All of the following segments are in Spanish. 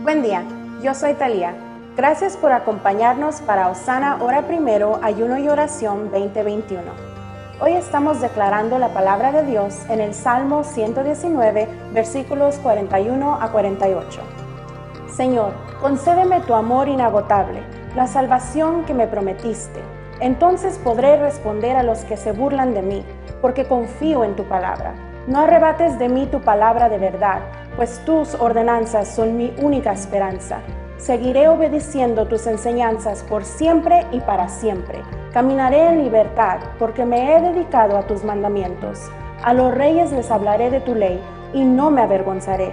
Buen día, yo soy Talía. Gracias por acompañarnos para Osana Hora Primero, Ayuno y Oración 2021. Hoy estamos declarando la palabra de Dios en el Salmo 119, versículos 41 a 48. Señor, concédeme tu amor inagotable, la salvación que me prometiste. Entonces podré responder a los que se burlan de mí, porque confío en tu palabra. No arrebates de mí tu palabra de verdad pues tus ordenanzas son mi única esperanza. Seguiré obedeciendo tus enseñanzas por siempre y para siempre. Caminaré en libertad porque me he dedicado a tus mandamientos. A los reyes les hablaré de tu ley y no me avergonzaré.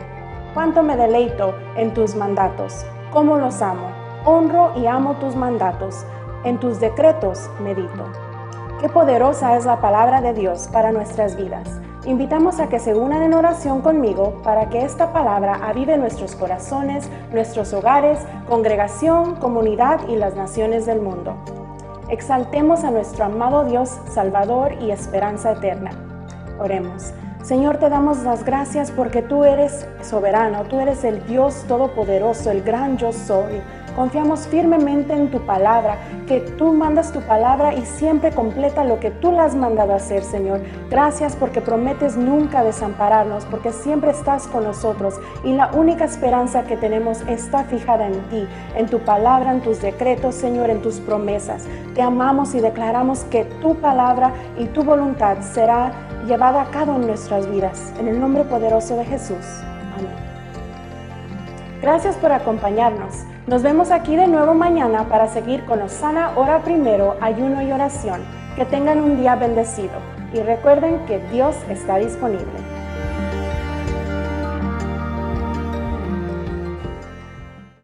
Cuánto me deleito en tus mandatos, cómo los amo. Honro y amo tus mandatos. En tus decretos medito. Qué poderosa es la palabra de Dios para nuestras vidas. Invitamos a que se unan en oración conmigo para que esta palabra avive nuestros corazones, nuestros hogares, congregación, comunidad y las naciones del mundo. Exaltemos a nuestro amado Dios, Salvador y esperanza eterna. Oremos. Señor, te damos las gracias porque tú eres soberano, tú eres el Dios todopoderoso, el gran yo soy Confiamos firmemente en tu palabra, que tú mandas tu palabra y siempre completa lo que tú la has mandado hacer, Señor. Gracias porque prometes nunca desampararnos, porque siempre estás con nosotros y la única esperanza que tenemos está fijada en ti, en tu palabra, en tus decretos, Señor, en tus promesas. Te amamos y declaramos que tu palabra y tu voluntad será llevada a cabo en nuestras vidas. En el nombre poderoso de Jesús. Amén. Gracias por acompañarnos. Nos vemos aquí de nuevo mañana para seguir con Osana Hora Primero, Ayuno y Oración. Que tengan un día bendecido y recuerden que Dios está disponible.